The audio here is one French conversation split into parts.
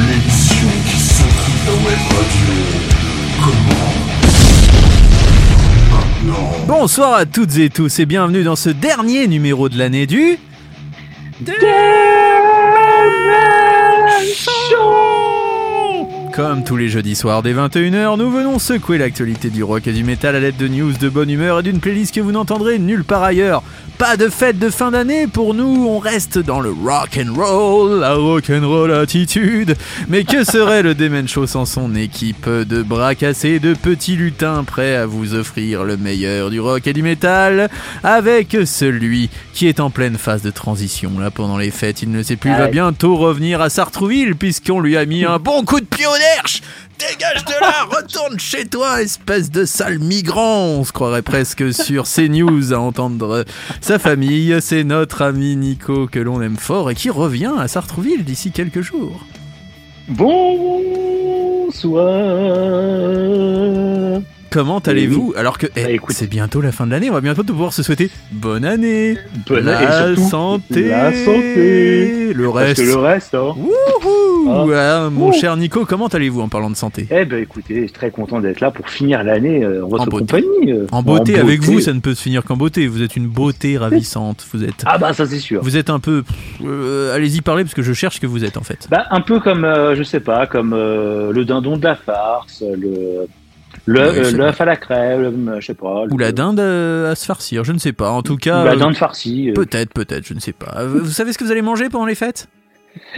L'émission qui s'occupe la web radio. Comment. Bonsoir à toutes et tous et bienvenue dans ce dernier numéro de l'année du... Comme tous les jeudis soirs dès 21h, nous venons secouer l'actualité du rock et du métal à l'aide de news de bonne humeur et d'une playlist que vous n'entendrez nulle part ailleurs. Pas de fête de fin d'année pour nous, on reste dans le rock and roll, la rock and roll attitude. Mais que serait le Demen Show sans son équipe de bras cassés de petits lutins prêts à vous offrir le meilleur du rock et du métal? Avec celui qui est en pleine phase de transition là pendant les fêtes, il ne sait plus, il va bientôt revenir à Sartrouville puisqu'on lui a mis un bon coup de pied au derche. Dégage de là, retourne chez toi, espèce de sale migrant. On se croirait presque sur CNews à entendre sa famille. C'est notre ami Nico que l'on aime fort et qui revient à Sartrouville d'ici quelques jours. Bonsoir. Comment allez-vous Alors que eh, Bah, c'est bientôt la fin de l'année, on va bientôt pouvoir se souhaiter bonne année, Bonne la année, et surtout, santé, la santé. le Parce reste. que le reste, hein. Wouhou Ah. Ah, Mon Ouh. cher Nico, comment allez-vous en parlant de santé Eh ben écoutez, je suis très content d'être là pour finir l'année euh, en votre En beauté. compagnie. euh. En beauté, avec beauté. vous, ça ne peut se finir qu'en beauté. Vous êtes une beauté ravissante. Vous êtes, Ah bah ça c'est sûr. vous êtes un peu. euh, Allez-y parler parce que je cherche ce que vous êtes en fait. Bah un peu comme, je sais pas, comme le dindon de la farce, le l'œuf à la crème, je sais pas. Ou la dinde euh, à se farcir, je ne sais pas. En tout ou cas, la euh, dinde farcie. euh. peut-être, peut-être, je ne sais pas. Euh, Vous savez ce que vous allez manger pendant les fêtes?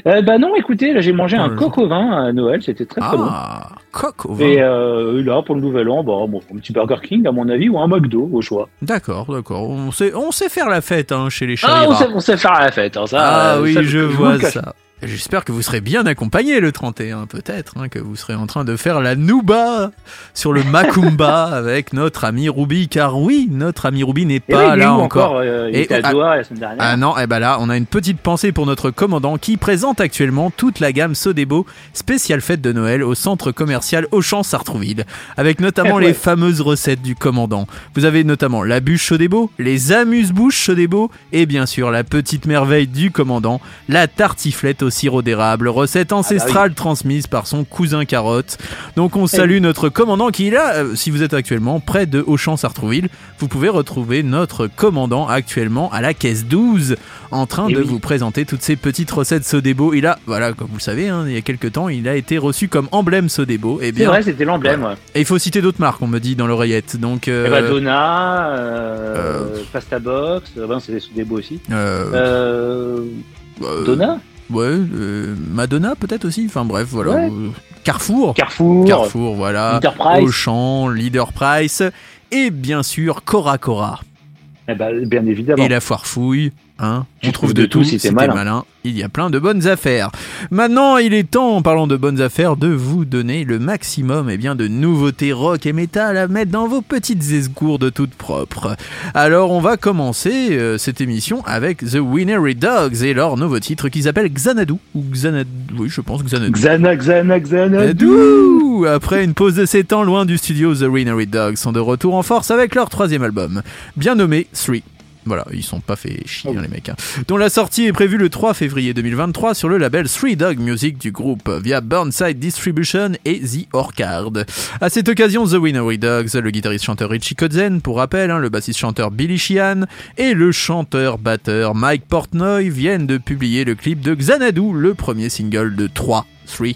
Euh, bah non, écoutez, là j'ai mangé un coq au vin à Noël, c'était très très bon. Ah, coq au vin. Et euh, là pour le nouvel an, bah, bon, un petit Burger King à mon avis ou un McDo au choix. D'accord, d'accord. On sait, on sait faire la fête hein, chez les Ah, on sait, on sait faire la fête, hein, ça. Ah euh, oui, ça, je vois ça. J'espère que vous serez bien accompagné le 31, peut-être, hein, que vous serez en train de faire la nouba sur le Macumba avec notre ami Ruby, car oui, notre ami Ruby n'est Et pas oui, là encore. euh, il Et- était à ah- Doha la semaine dernière. Ah non, et ben là, on a une petite pensée pour notre commandant qui présente actuellement toute la gamme Sodebo spéciale fête de Noël au centre commercial Auchan Sartrouville, avec notamment Eh ouais. les fameuses recettes du commandant. Vous avez notamment la bûche Sodebo, les amuse-bouches Sodebo et bien sûr la petite merveille du commandant, la tartiflette au sirop d'érable, recette ancestrale transmise par son cousin Carotte. Donc on salue notre commandant qui est là, euh, si vous êtes actuellement près de Auchan Sartrouville, vous pouvez retrouver notre commandant actuellement à la caisse 12 en train Eh de oui. vous présenter toutes ces petites recettes Sodebo. Il a, voilà, comme vous le savez, hein, il y a quelques temps, il a été reçu comme emblème Sodebo. Et C'est vrai, c'était l'emblème. ouais. et il faut citer d'autres marques, on me dit dans l'oreillette. Donc, euh, Eh ben, Donna, euh, Pasta Box, euh, ben, c'est des beaux aussi. euh, Euh, euh, Donna, ouais, euh, Madonna peut-être aussi. Enfin bref, voilà. Ouais. Euh, Carrefour, Carrefour, Carrefour, voilà. Enterprise. Auchan, Leader Price et bien sûr Cora Cora. Eh ben, bien évidemment. Et la foire fouille, hein Tu On trouve de de tout tout si t'es malin. malin. Il y a plein de bonnes affaires. Maintenant, il est temps, en parlant de bonnes affaires, de vous donner le maximum eh bien, de nouveautés rock et métal à mettre dans vos petites esgourdes toutes propres. Alors, on va commencer euh, cette émission avec The Winery Dogs et leur nouveau titre qui s'appelle Xanadu. Ou Xanadu, oui, je pense Xanadu. Xana, Xana, Xana. Xanadu Après une pause de 7 ans loin du studio, The Winery Dogs sont de retour en force avec leur troisième album, bien nommé 3. Voilà, ils sont pas fait chier hein, les mecs. hein. Dont la sortie est prévue le 3 février 2023 sur le label Three Dog Music du groupe via Burnside Distribution et The Orchard. À cette occasion, The Winery Dogs, le guitariste-chanteur Richie Kotzen, pour rappel, hein, le bassiste-chanteur Billy Sheehan et le chanteur-batteur Mike Portnoy viennent de publier le clip de Xanadu, le premier single de 3. 3.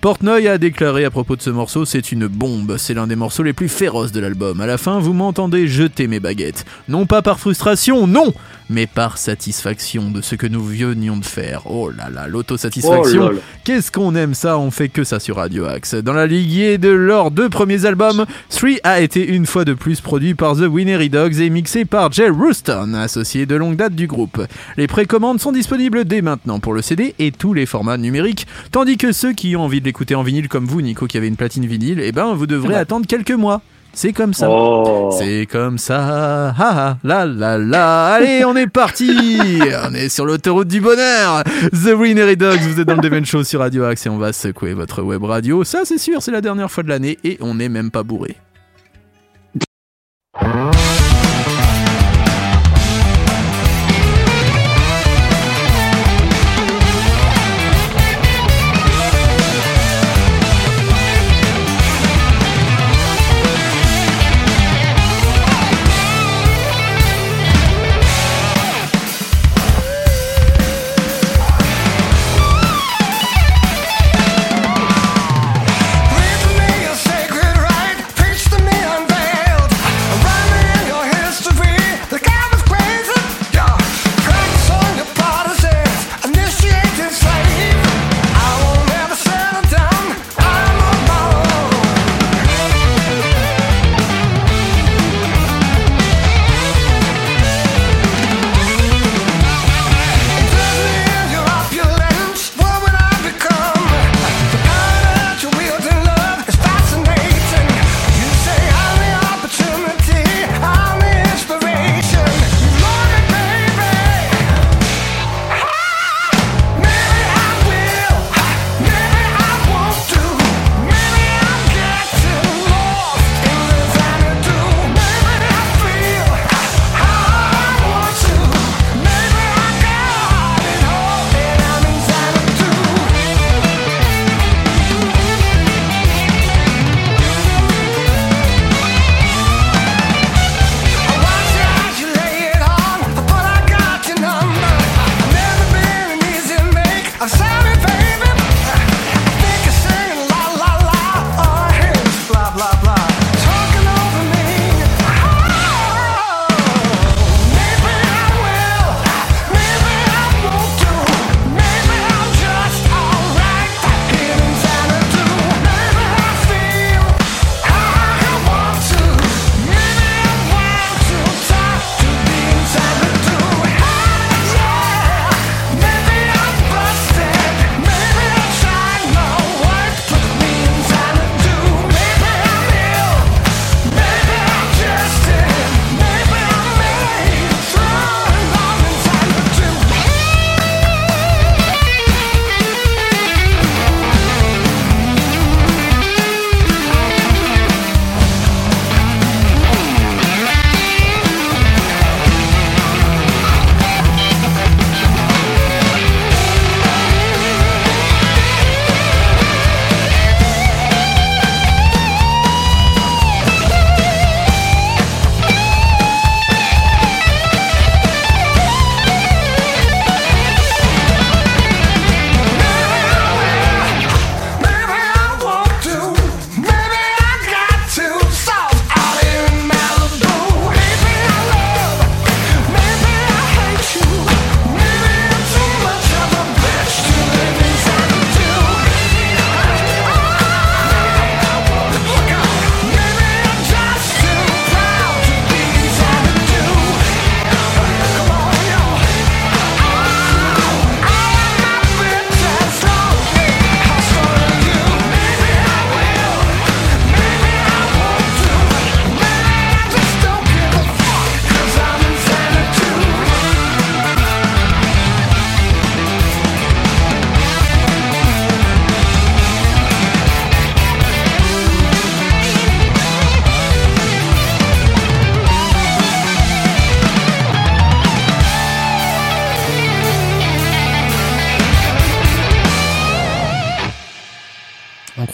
Portnoy a déclaré à propos de ce morceau c'est une bombe, c'est l'un des morceaux les plus féroces de l'album. À la fin, vous m'entendez jeter mes baguettes. Non pas par frustration, non, mais par satisfaction de ce que nous venions de faire. Oh là là, Oh l'autosatisfaction. là. Qu'est-ce qu'on aime ça, on fait que ça sur Radio Axe. Dans la lignée de leurs deux premiers albums, 3 a été une fois de plus produit par The Winery Dogs et mixé par Jay Rouston, associé de longue date du groupe. Les précommandes sont disponibles dès maintenant pour le CD et tous les formats numériques, tandis que ceux qui ont envie de l'écouter en vinyle comme vous, Nico, qui avez une platine vinyle, eh ben vous devrez Ouais. attendre quelques mois. C'est comme ça. Oh. C'est comme ça. Ha ha, la la la. Allez, on est parti. on est sur l'autoroute du bonheur. The Winery Dogs, vous êtes dans le Devon Show sur Radio Axe et on va secouer votre web radio. Ça, c'est sûr, c'est la dernière fois de l'année et on n'est même pas bourré.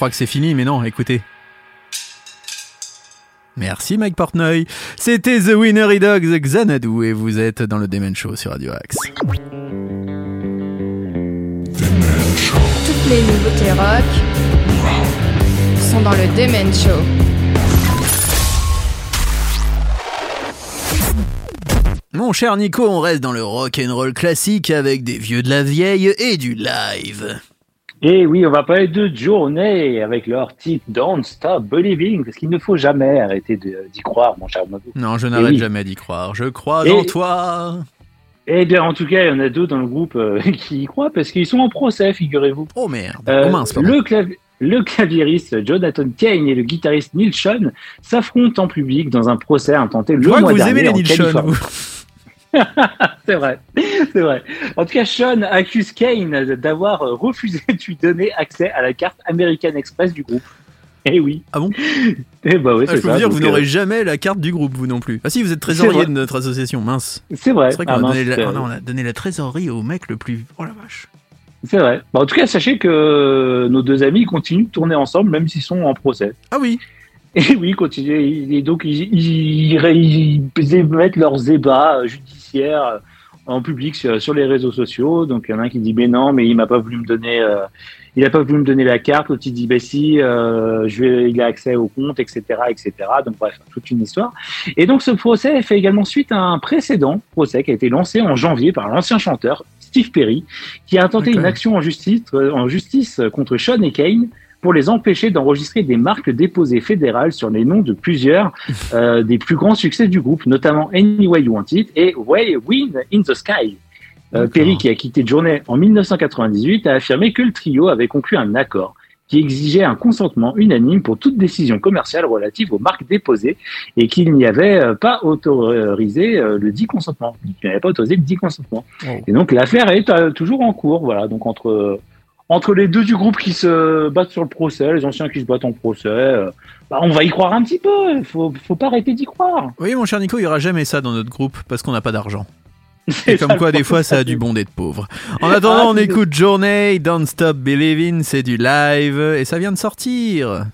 Croit que c'est fini, mais non, écoutez. Merci Mike Portnoy. C'était The Winnery Dogs Xanadu et vous êtes dans le Demen Show sur Radio Axe. Toutes les nouveautés rock sont dans le Demen Show. Mon cher Nico, on reste dans le rock and roll classique avec des vieux de la vieille et du live. Et oui, on va parler de Journée avec leur titre Don't Stop Believing, parce qu'il ne faut jamais arrêter d'y croire, mon cher Mabou. Non, je n'arrête oui. jamais d'y croire. Je crois Et- en toi. Eh bien, en tout cas, il y en a d'autres dans le groupe euh, qui y croient, parce qu'ils sont en procès, figurez-vous. Oh merde. Euh, oh mince, le, clavi- le claviériste Jonathan Kane et le guitariste Neil Sean s'affrontent en public dans un procès intenté le Je vois mois que vous dernier aimez les en C'est vrai, c'est vrai. En tout cas, Sean accuse Kane d'avoir euh, refusé de lui donner accès à la carte American Express du groupe. Eh oui. Ah bon? Eh bah oui, Ah, je peux ça. vous dire vous Donc, n'aurez euh, jamais la carte du groupe, vous non plus. Ah si, vous êtes trésorier de notre association, mince. C'est vrai. C'est vrai qu'on Ah, a, mince, donné la- c'est- non, on a donné la trésorerie au mec le plus... Oh la vache. C'est vrai. Bah, en tout cas, sachez que nos deux amis continuent de tourner ensemble, même s'ils sont en procès. Ah oui, Et oui, continuent. Et donc, ils, ils, ils, ils émettent leurs ébats euh, judiciaires euh, en public sur, sur les réseaux sociaux. Donc, il y en a un qui dit, mais non, mais il m'a pas voulu me donner, euh, il a pas voulu me donner la carte. L'autre, il dit, bah si, euh, je vais, il a accès au compte, etc., etc. Donc, bref, toute une histoire. Et donc, ce procès fait également suite à un précédent procès qui a été lancé en janvier par l'ancien chanteur Steve Perry, qui a tenté D'accord. une action en justice, en justice contre Sean et Kane pour les empêcher d'enregistrer des marques déposées fédérales sur les noms de plusieurs euh, des plus grands succès du groupe, notamment Anyway You Want It et Way Wind in the Sky. Euh. Perry, qui a quitté Journey en 1998, a affirmé que le trio avait conclu un accord qui exigeait un consentement unanime pour toute décision commerciale relative aux marques déposées et qu'il n'y avait euh, pas autorisé euh, le dit consentement. Il n'avait pas autorisé le dit consentement. Wow. Et donc l'affaire est euh, toujours en cours, voilà. Donc entre entre les deux du groupe qui se battent sur le procès, les anciens qui se battent en procès, euh, bah, on va y croire un petit peu. Il faut faut pas arrêter d'y croire. Voyez mon cher Nico, il n'y aura jamais ça dans notre groupe parce qu'on n'a pas d'argent. Et comme quoi, des fois, ça a du bon d'être pauvre. En attendant, Ah, on écoute Journey, Don't Stop Believing, c'est du live, et ça vient de sortir.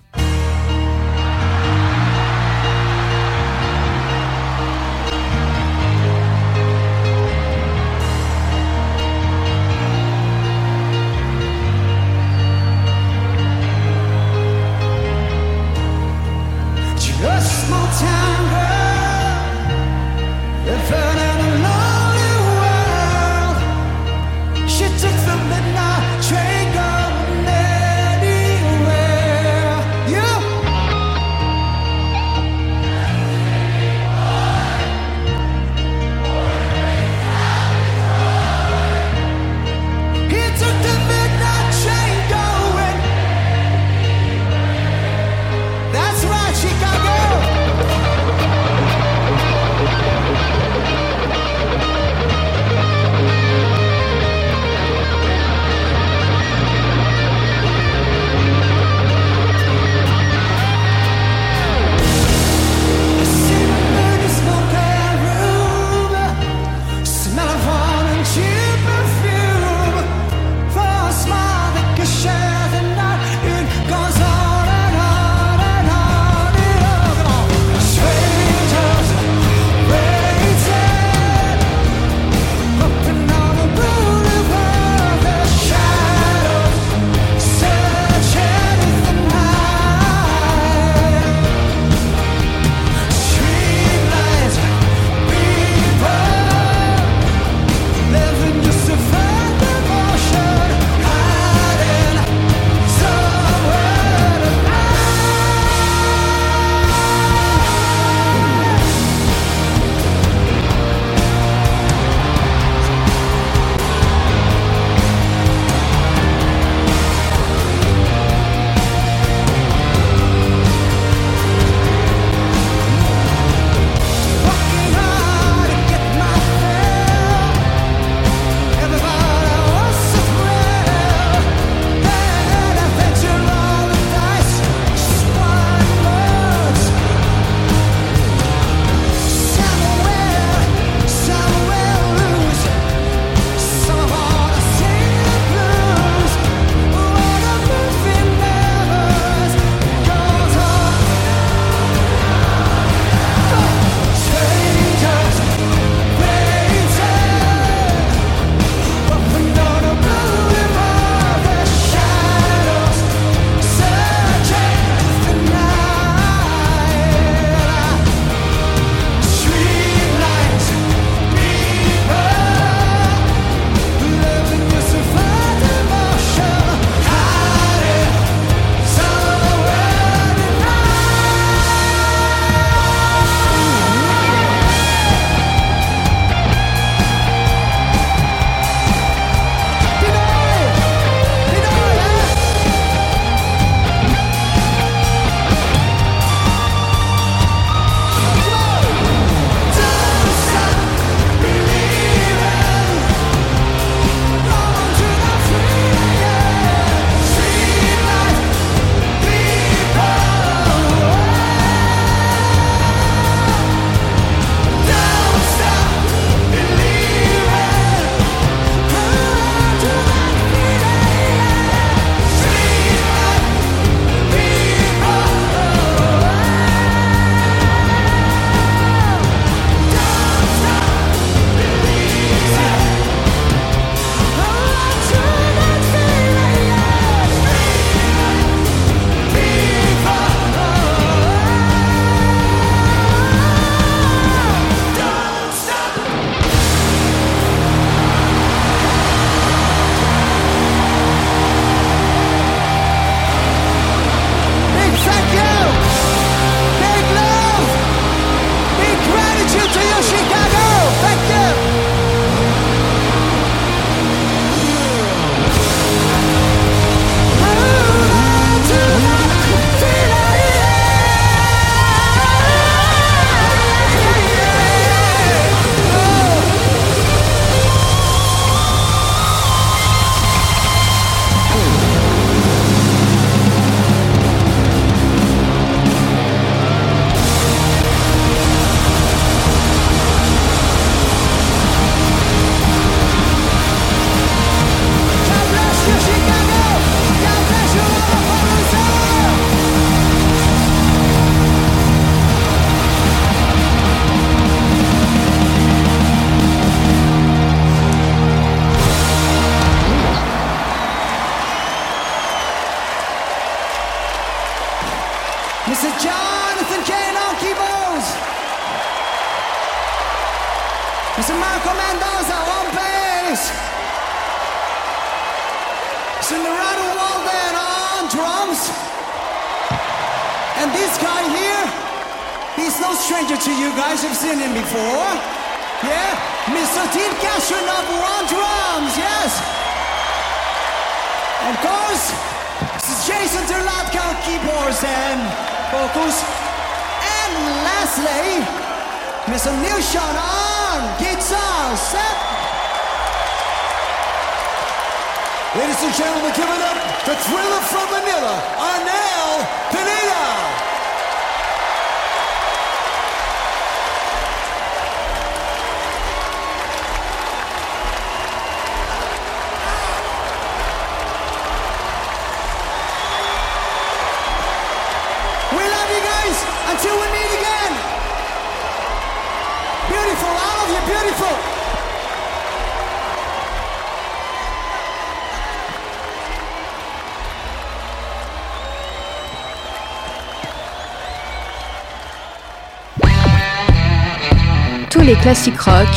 Les classiques rock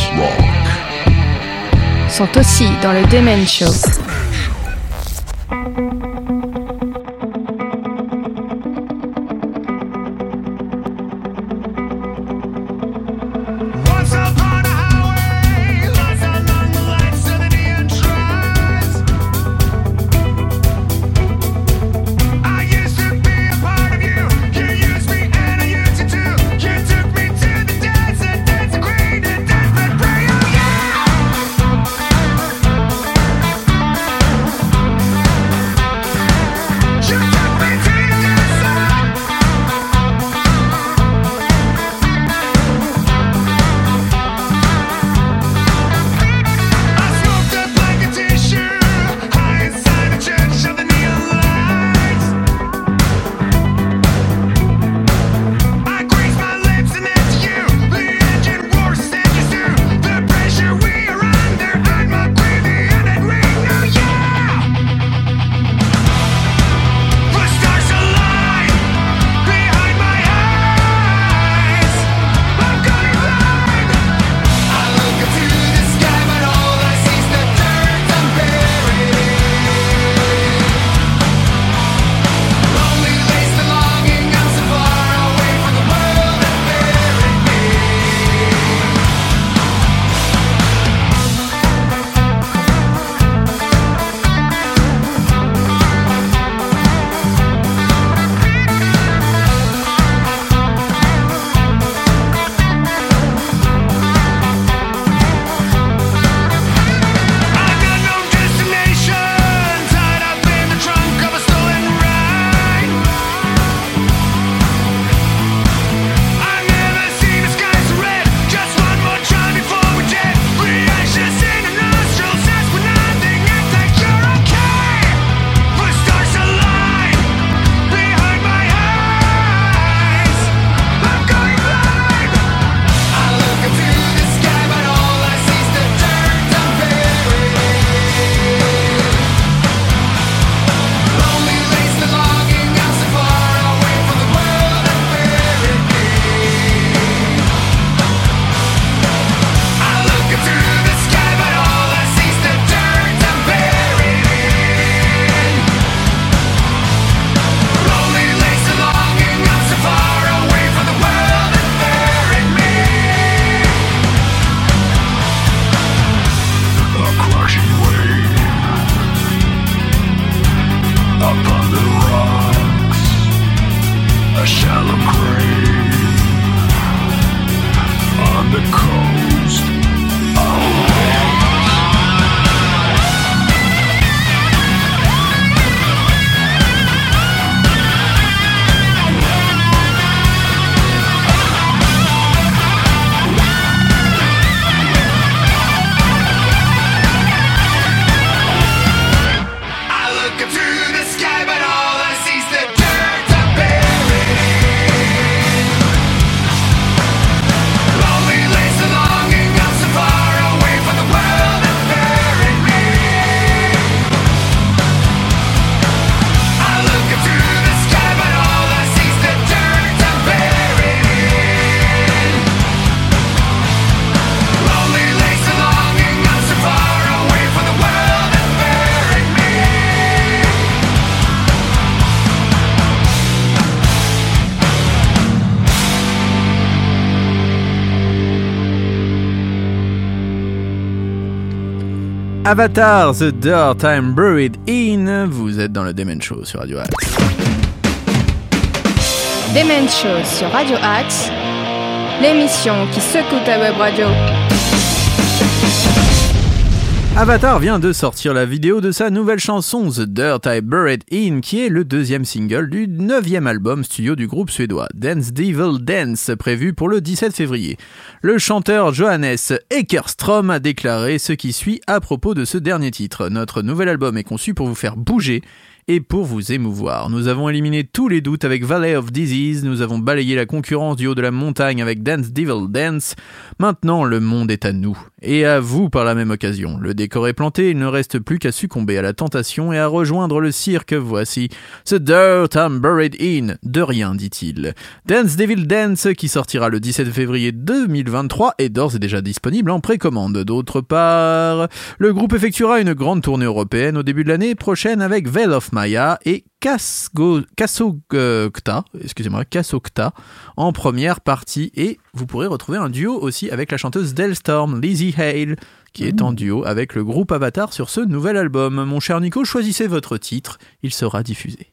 sont aussi dans le Demen Show. Avatar, The Dirt I'm Buried In. Vous êtes dans le Demon Show sur Radio Axe. Demen Show sur Radio Axe, l'émission qui secoue ta web radio. Avatar vient de sortir la vidéo de sa nouvelle chanson The Dirt I Buried In, qui est le deuxième single du neuvième album studio du groupe suédois Dance Devil Dance, prévu pour le 17 février. Le chanteur Johannes Eckerstrom a déclaré ce qui suit à propos de ce dernier titre. Notre nouvel album est conçu pour vous faire bouger et pour vous émouvoir. Nous avons éliminé tous les doutes avec Valley of Disease, nous avons balayé la concurrence du haut de la montagne avec Dance Devil Dance. Maintenant, le monde est à nous, et à vous par la même occasion. Le décor est planté, il ne reste plus qu'à succomber à la tentation et à rejoindre le cirque. Voici The Dirt I'm Buried In. De rien, dit-il. Dance Devil Dance, qui sortira le 17 février 2023, est d'ores et déjà disponible en précommande. D'autre part, le groupe effectuera une grande tournée européenne au début de l'année prochaine avec Veil of Maya et Kasogokta, excusez-moi, Kasokta en première partie et vous pourrez retrouver un duo aussi avec la chanteuse Delstorm, Lizzie Hale, qui est en duo avec le groupe Avatar sur ce nouvel album. Mon cher Nico, choisissez votre titre, il sera diffusé.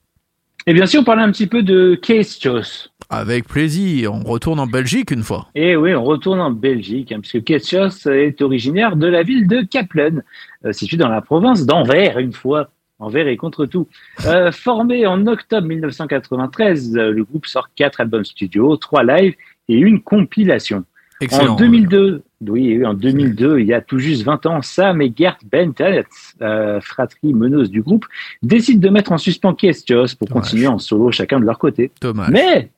Et bien sûr, on parlait un petit peu de Chose. Avec plaisir, on retourne en Belgique une fois. Et oui, on retourne en Belgique, hein, puisque Ketchos est originaire de la ville de Kaplen, euh, située dans la province d'Anvers, une fois. Envers et contre tout. Euh, formé en octobre 1993, euh, le groupe sort quatre albums studio, trois lives et une compilation. Excellent. En 2002, oui, en 2002, il y a tout juste 20 ans, Sam et Gert Bentelet, euh, fratrie meneuse du groupe, décident de mettre en suspens Kestios pour Dommage. continuer en solo chacun de leur côté. Dommage. Mais,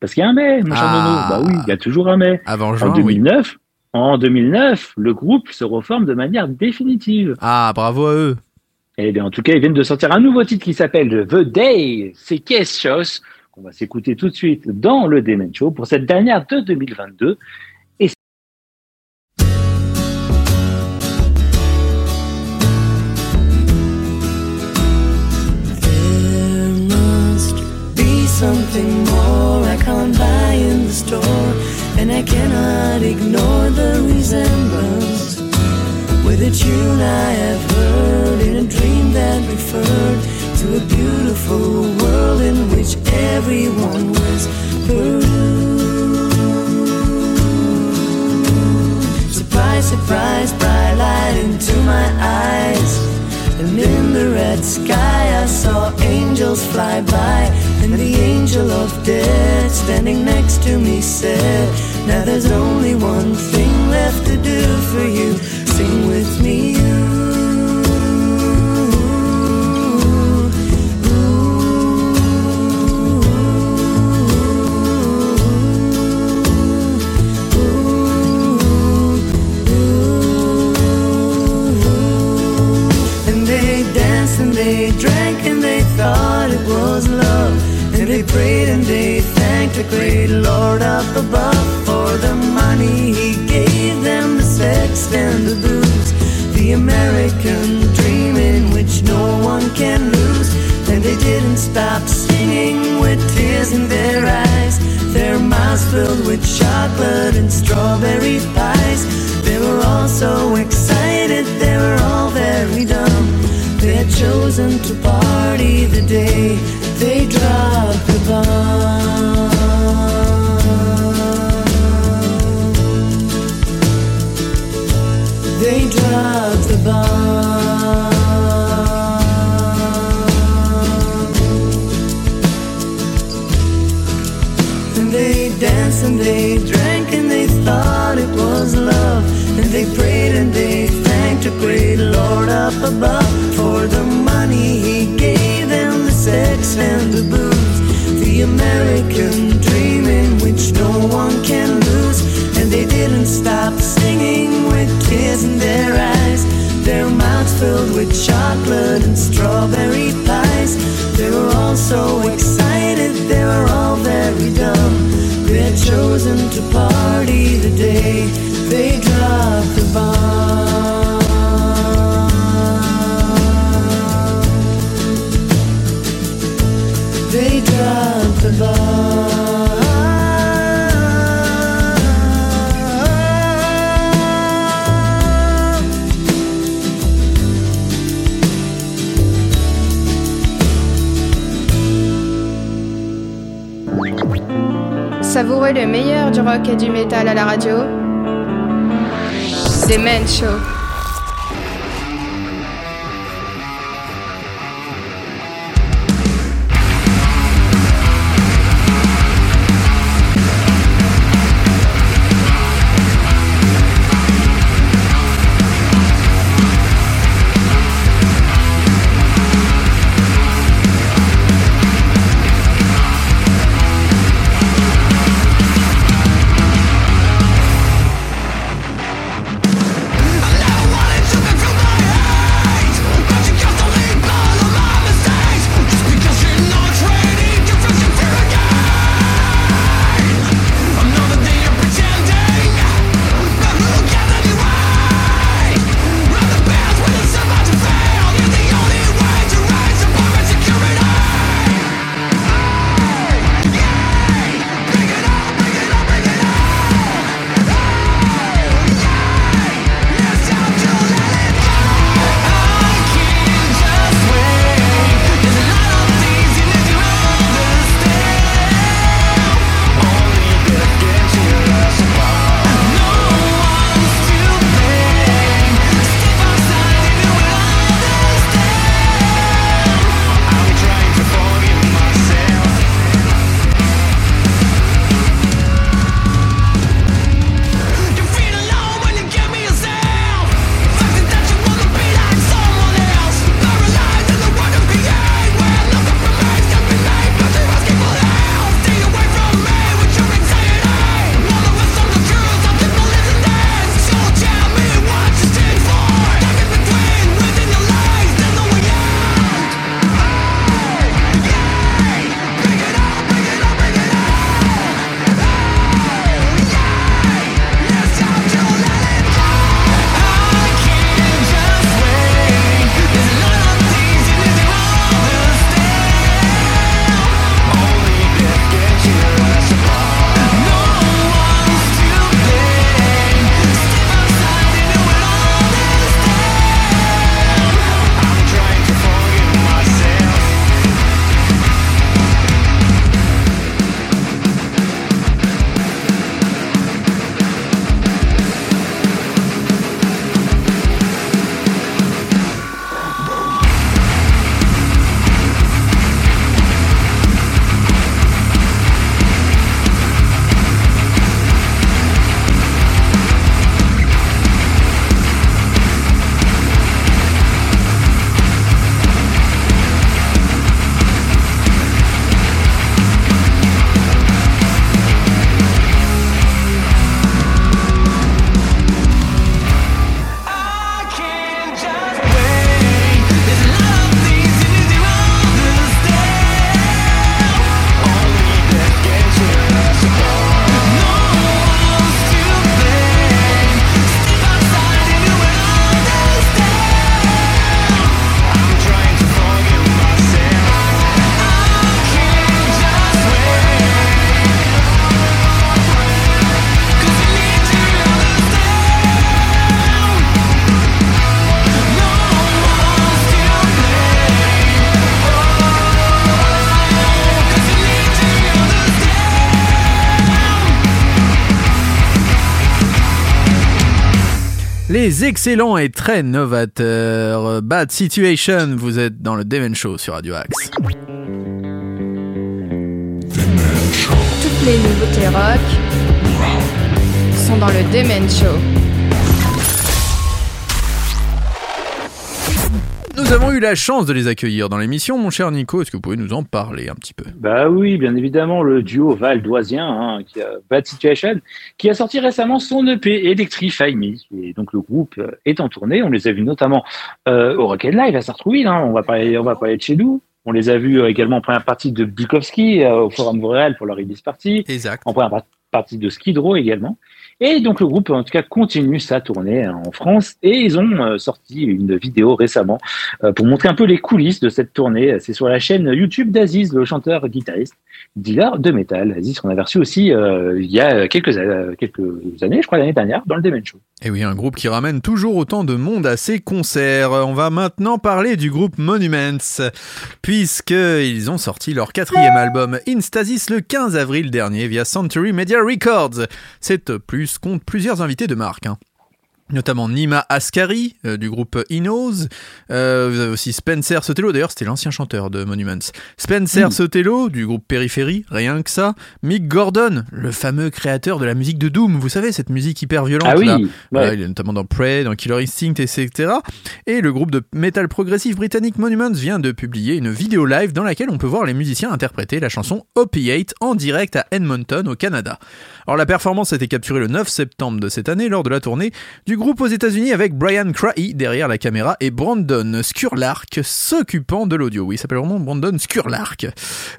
parce qu'il y a un mais, mon cher Ah. Bah oui, il y a toujours un mais. Avant En juin, oui. 2009, en 2009, le groupe se reforme de manière définitive. Ah, bravo à eux. Et bien, en tout cas, ils viennent de sortir un nouveau titre qui s'appelle The Day. C'est Kestios qu'on va s'écouter tout de suite dans le Demon Show pour cette dernière de 2022. There must be something more I can't buy in the store, and I cannot ignore the resemblance with a tune I have heard in a dream that referred to a beautiful world in which everyone was Surprise, surprise, bright light into my eyes. And in the red sky, I saw angels fly by. And the angel of death standing next to me said, Now there's only one thing left to do for you. Sing with me, filled with chocolate and strawberry pies. Above for the money he gave them, the sex and the booze. The American dream in which no one can lose. And they didn't stop singing with tears in their eyes. Their mouths filled with chocolate and strawberry pies. They were all so excited, they were all very dumb. They had chosen to party the day they dropped the bomb. Savourez le meilleur du rock et du métal à la radio. C'est Men Show. Les excellents et très novateurs Bad Situation, vous êtes dans le Demon Show sur Radio Axe. Toutes les nouveautés rock sont dans le Demen Show. Nous avons eu la chance de les accueillir dans l'émission, mon cher Nico, est-ce que vous pouvez nous en parler un petit peu? Bah oui, bien évidemment, le duo valdoisien, hein, qui a Bad Situation, qui a sorti récemment son EP Electrify Me. Et donc le groupe est en tournée. On les a vus notamment euh, au Rock Live à Sartrouville. Hein. On va parler, on va parler de chez nous. On les a vus également en première partie de Bukowski euh, au Forum Boréal pour leur release party. Exact. En première, par- partie de Skid Row également. Et donc le groupe, en tout cas, continue sa tournée hein, en France et ils ont euh, sorti une vidéo récemment euh, pour montrer un peu les coulisses de cette tournée. C'est sur la chaîne YouTube d'Aziz, le chanteur-guitariste, dealer de métal. Aziz qu'on avait reçu aussi euh, il y a quelques, a- quelques années, je crois l'année dernière, dans le Demen Show. Et oui, un groupe qui ramène toujours autant de monde à ses concerts. On va maintenant parler du groupe Monuments, puisqu'ils ont sorti leur quatrième album Instasis le 15 avril dernier via Century Media Records. Cette plus compte plusieurs invités de marque. hein. Notamment Nima Ascari euh, du groupe Inos. Euh, vous avez aussi Spencer Sotelo, d'ailleurs c'était l'ancien chanteur de Monuments. Spencer Sotelo du groupe Périphérie, rien que ça. Mick Gordon, le fameux créateur de la musique de Doom, vous savez, cette musique hyper violente Ah oui, là. ouais. Voilà, il est notamment dans Prey, dans Killer Instinct, etc. Et le groupe de metal progressif britannique Monuments vient de publier une vidéo live dans laquelle on peut voir les musiciens interpréter la chanson Opiate en direct à Edmonton, au Canada. Alors la performance a été capturée le 9 septembre de cette année lors de la tournée du groupe aux États-Unis avec Brian Crahy derrière la caméra et Brandon Skurlark s'occupant de l'audio. Oui, il s'appelle vraiment Brandon Skurlark.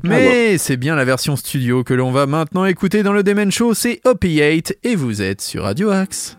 Mais c'est bien la version studio que l'on va maintenant écouter dans le Demen Show, c'est Opiate et vous êtes sur Radio Axe.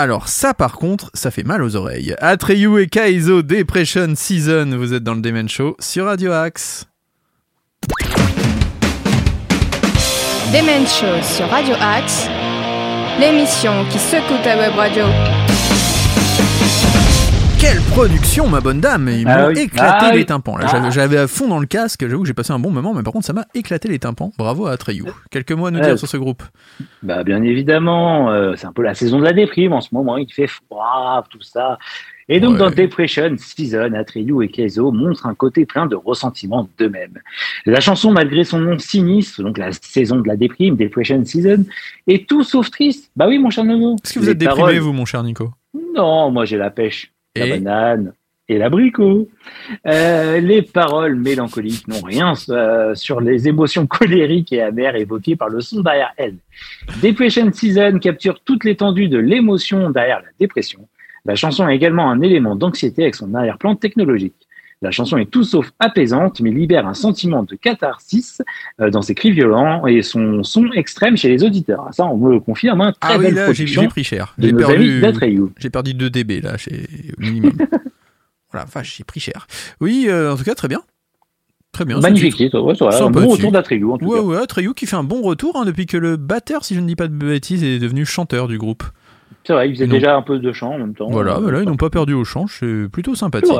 Alors ça par contre, ça fait mal aux oreilles. Atreyu et Kaizo Depression Season, vous êtes dans le Demen Show sur Radio Axe. Demen Show sur Radio Axe, l'émission qui secoue ta Web Radio. Quelle production ma bonne dame Ils Ah m'ont oui. éclaté Ah les oui. tympans. Là, j'avais- à fond dans le casque, j'avoue que j'ai passé un bon moment, mais par contre ça m'a éclaté les tympans. Bravo à Atreyu. Quelques mots à nous dire sur ce groupe. Bah, bien évidemment, euh, c'est un peu la saison de la déprime en ce moment, il fait froid, tout ça. Et donc, Ouais. dans Depression Season, Atreyu et Keizo montrent un côté plein de ressentiment d'eux-mêmes. La chanson, malgré son nom sinistre, donc la saison de la déprime, Depression Season, est tout sauf triste. Bah oui, mon cher Nono. Est-ce que vous Les êtes déprimé, vous, mon cher Nico? Non, moi j'ai la pêche, la Et banane et l'abricot. Euh, les paroles mélancoliques n'ont rien euh, sur les émotions colériques et amères évoquées par le son derrière elles. Depression Season capture toute l'étendue de l'émotion derrière la dépression. La chanson est également un élément d'anxiété avec son arrière-plan technologique. La chanson est tout sauf apaisante, mais libère un sentiment de catharsis euh, dans ses cris violents et son son extrême chez les auditeurs. Ça, on me le confirme, hein, très Ah oui, belle là, j'ai pris cher. J'ai perdu, j'ai perdu 2 dB là, chez, au minimum. voilà, enfin, j'ai pris cher. Oui, euh, en tout cas, très bien. Très bien. Magnifique titre, ouais, un bon retour d'Atreyu en tout Ouais, cas. ouais, Atreyu qui fait un bon retour hein, depuis que le batteur, si je ne dis pas de bêtises, est devenu chanteur du groupe. C'est vrai, il faisait Non. déjà un peu de chant en même temps. Voilà, Euh, voilà, ils n'ont pas perdu au change, c'est plutôt sympathique.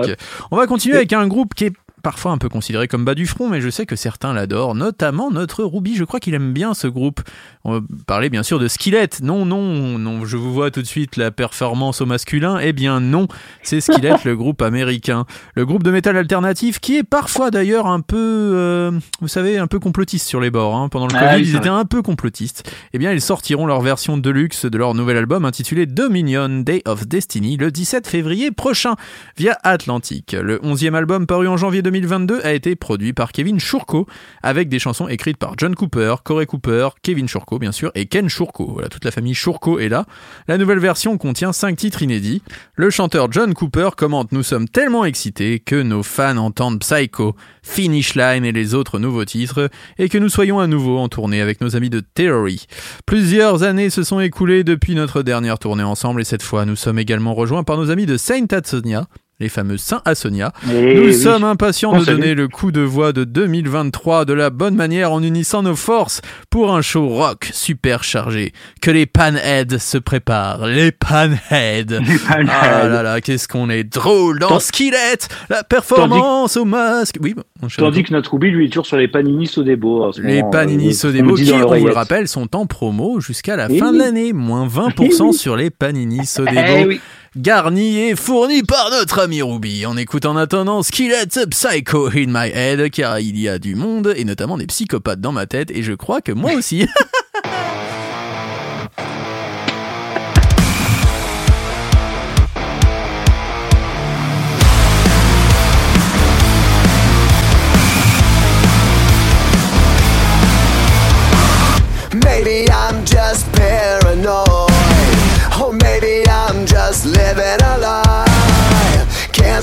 On va continuer avec un groupe qui est parfois un peu considéré comme bas du front, mais je sais que certains l'adorent, notamment notre Ruby. Je crois qu'il aime bien ce groupe. On va parler bien sûr de Skillet. Non, non, non, je vous vois tout de suite la performance au masculin. Eh bien non, c'est Skillet, le groupe américain. Le groupe de métal alternatif qui est parfois d'ailleurs un peu, euh, vous savez, un peu complotiste sur les bords. hein. Pendant le Ah Covid, oui, ils étaient un peu complotistes. Eh bien, ils sortiront leur version deluxe de leur nouvel album intitulé Dominion Day of Destiny le 17 février prochain via Atlantic. Le 11e album paru en janvier 2022 a été produit par Kevin Shurko avec des chansons écrites par John Cooper, Corey Cooper, Kevin Shurko bien sûr et Ken Shurko. Voilà, toute la famille Shurko est là. La nouvelle version contient 5 titres inédits. Le chanteur John Cooper commente Nous sommes tellement excités que nos fans entendent Psycho, Finish Line et les autres nouveaux titres et que nous soyons à nouveau en tournée avec nos amis de Theory. Plusieurs années se sont écoulées depuis notre dernière tournée ensemble et cette fois nous sommes également rejoints par nos amis de Saint Atsonia, les fameux Saint Asonia. Et Nous oui. sommes impatients On de donner le coup de voix de 2023 de la bonne manière en unissant nos forces pour un show rock super chargé. Que les panheads se préparent, les panheads. Les panheads. Ah là là, qu'est-ce qu'on est drôle dans Tant- Skillet, la performance au masque. Oui, bon, on Tandis que notre Ruby, lui, est toujours sur les Panini Sodebo. les moment, Panini euh, Sodebo on qui, on vous le rappelle, sont en promo jusqu'à la Eh fin oui. de l'année. Moins 20% Eh sur les Panini Sodebo. Eh oui. Garni et fourni par notre ami Ruby. On écoute en attendant Skillet Psycho in my head, car il y a du monde, et notamment des psychopathes dans ma tête, et je crois que moi aussi.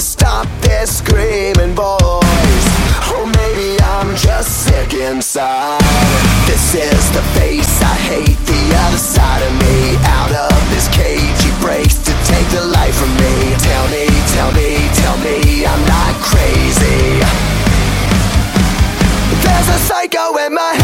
stop this screaming voice. Or maybe I'm just sick inside. This is the face I hate, the other side of me. Out of this cage, he breaks to take the life from me. Tell me, tell me, tell me I'm not crazy. There's a psycho in my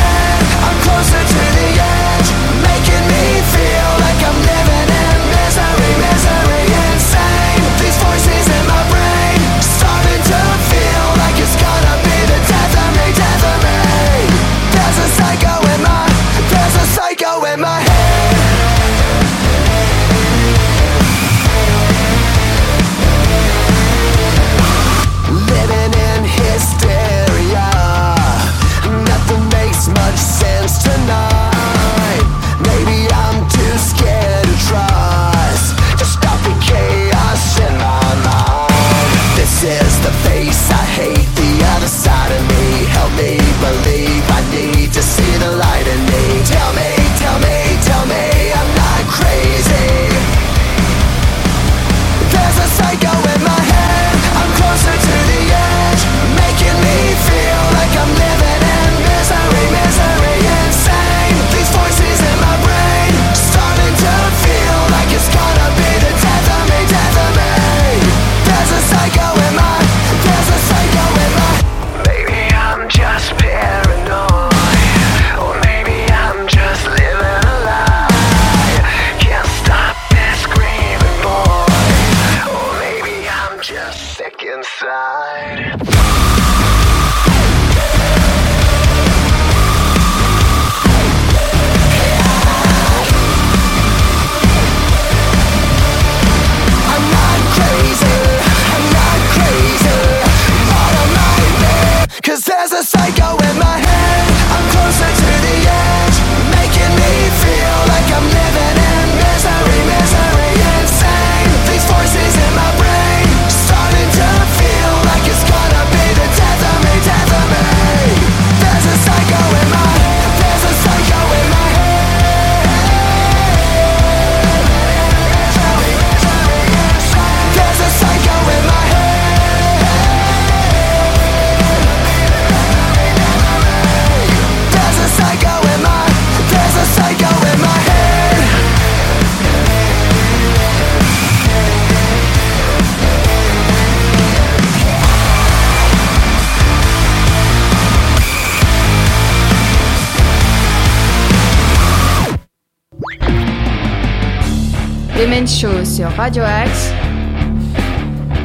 Radio Axe.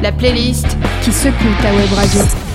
La playlist qui secoue ta web radio.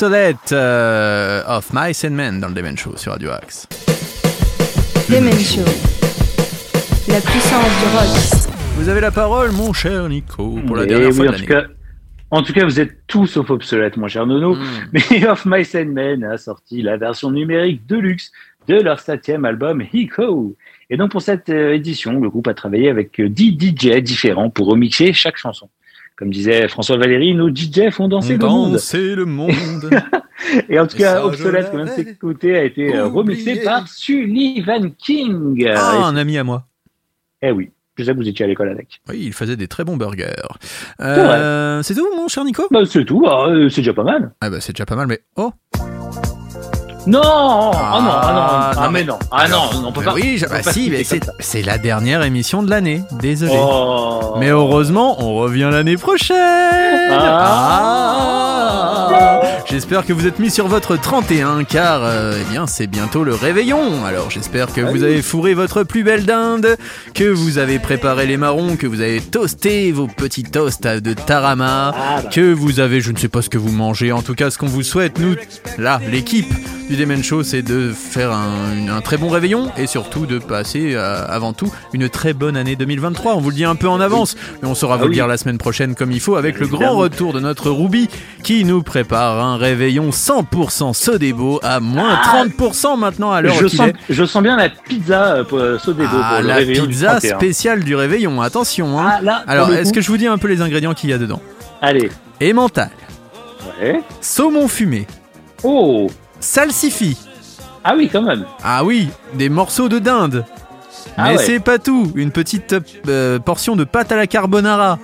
Obsolete euh, of Mice and Men dans le Demen Show sur Radio Axe. Demen Show. La puissance du rock. Vous avez la parole, mon cher Nico, pour la Eh dernière oui, fois de en tout l'année. cas, en tout cas, vous êtes tous sauf obsolète, mon cher Nono. Mm. Mais Of Mice and Men a sorti la version numérique de luxe de leur septième album Hiko. Et donc pour cette euh, édition, le groupe a travaillé avec euh, 10 DJ différents pour remixer chaque chanson. Comme disait François Valéry, nos DJ font danser le monde. Danser le monde. Et en tout Et cas, Obsolète, comme l'avais c'est écouté, a été euh, remixé oublié. par Sullivan King. Ah, un ami à moi. eh oui, je sais que vous étiez à l'école avec. Oui, il faisait des très bons burgers. Euh, c'est tout, mon cher Nico? Bah, c'est tout, ah, euh, c'est déjà pas mal. Ah bah c'est déjà pas mal, mais oh Non, ah, non, ah non, Ah, ah, non, mais non, ah non, on peut Mais pas. oui, bah pas si, mais c'est la dernière émission de l'année. Désolé. Oh. Mais heureusement, on revient l'année prochaine. Ah. Ah. J'espère que vous êtes mis sur votre 31 car euh, eh bien c'est bientôt le réveillon. Alors j'espère que vous avez fourré votre plus belle dinde, que vous avez préparé les marrons, que vous avez toasté vos petits toasts de tarama, Ah, bah. que vous avez je ne sais pas ce que vous mangez. En tout cas, ce qu'on vous souhaite nous là, l'équipe du Demen Show, c'est de faire un, une- un très bon réveillon et surtout de passer euh, avant tout une très bonne année 2023. On vous le dit un peu en avance, mais on saura vous Ah le oui. dire la semaine prochaine comme il faut avec le grand retour de notre Ruby qui nous prépare un réveillon 100% Sodebo à moins Ah. 30% maintenant à l'heure Je sens, est. je sens bien la pizza euh, euh, Sodebo Ah, pour le la du pizza 31. spéciale du réveillon, attention hein. Ah, là, Alors, le est-ce que je vous dis un peu les ingrédients qu'il y a dedans? Allez, Emmental, ouais. saumon fumé, Oh, salsifis, ah oui, quand même. Ah oui, des morceaux de dinde. Ah Mais ouais. c'est pas tout, une petite euh, portion de pâte à la carbonara.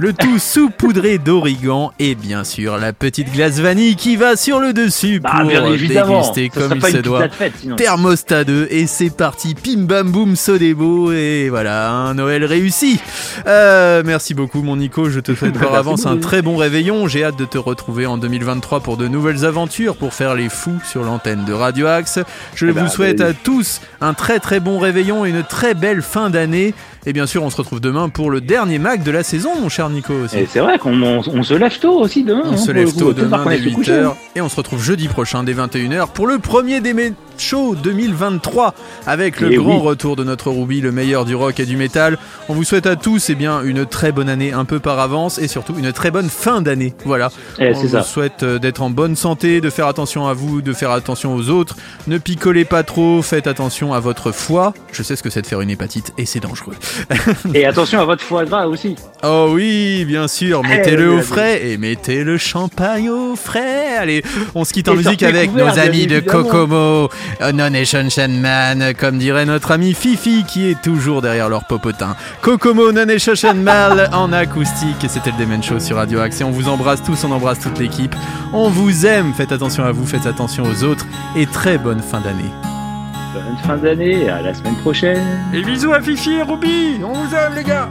Le tout saupoudré d'origan et bien sûr la petite glace vanille qui va sur le dessus Bah, pour déguster comme il se doit. fête. Thermostat 2 et c'est parti, pim bam boum Sodebo et voilà, un Noël réussi. Euh, merci beaucoup mon Nico, je te souhaite par avance un très bon réveillon. J'ai hâte de te retrouver en 2023 pour de nouvelles aventures, pour faire les fous sur l'antenne de Radio Axe. Je Eh vous ben, souhaite oui. à tous un très très bon réveillon et une très belle fin d'année. Et bien sûr, on se retrouve demain pour le dernier Mac de la saison, mon cher Nico aussi. Et c'est vrai qu'on on, on se lève tôt aussi demain. On hein, se lève tôt demain dès est se coucher, 8h hein. et on se retrouve jeudi prochain dès 21h pour le premier des Show 2023 avec le Eh grand oui. retour de notre Ruby, le meilleur du rock et du métal. On vous souhaite à tous eh bien, une très bonne année un peu par avance et surtout une très bonne fin d'année. Voilà. Eh, on vous ça. souhaite euh, d'être en bonne santé, de faire attention à vous, de faire attention aux autres. Ne picolez pas trop, faites attention à votre foie. Je sais ce que c'est de faire une hépatite et c'est dangereux. Et attention à votre foie gras aussi. Oh oui, bien sûr, Eh, mettez-le au frais et mettez le champagne au frais. Allez, on se quitte en Et musique avec nos amis de évidemment. Kokomo, euh, Non Nation Man, comme dirait notre ami Fifi qui est toujours derrière leur popotin. Kokomo, Non Nation Man en acoustique et c'était le Demen Show sur Radio Axe et on vous embrasse tous, on embrasse toute l'équipe. On vous aime, faites attention à vous, faites attention aux autres et très bonne fin d'année. Bonne fin d'année, à la semaine prochaine. Et bisous à Fifi et Ruby, on vous aime les gars.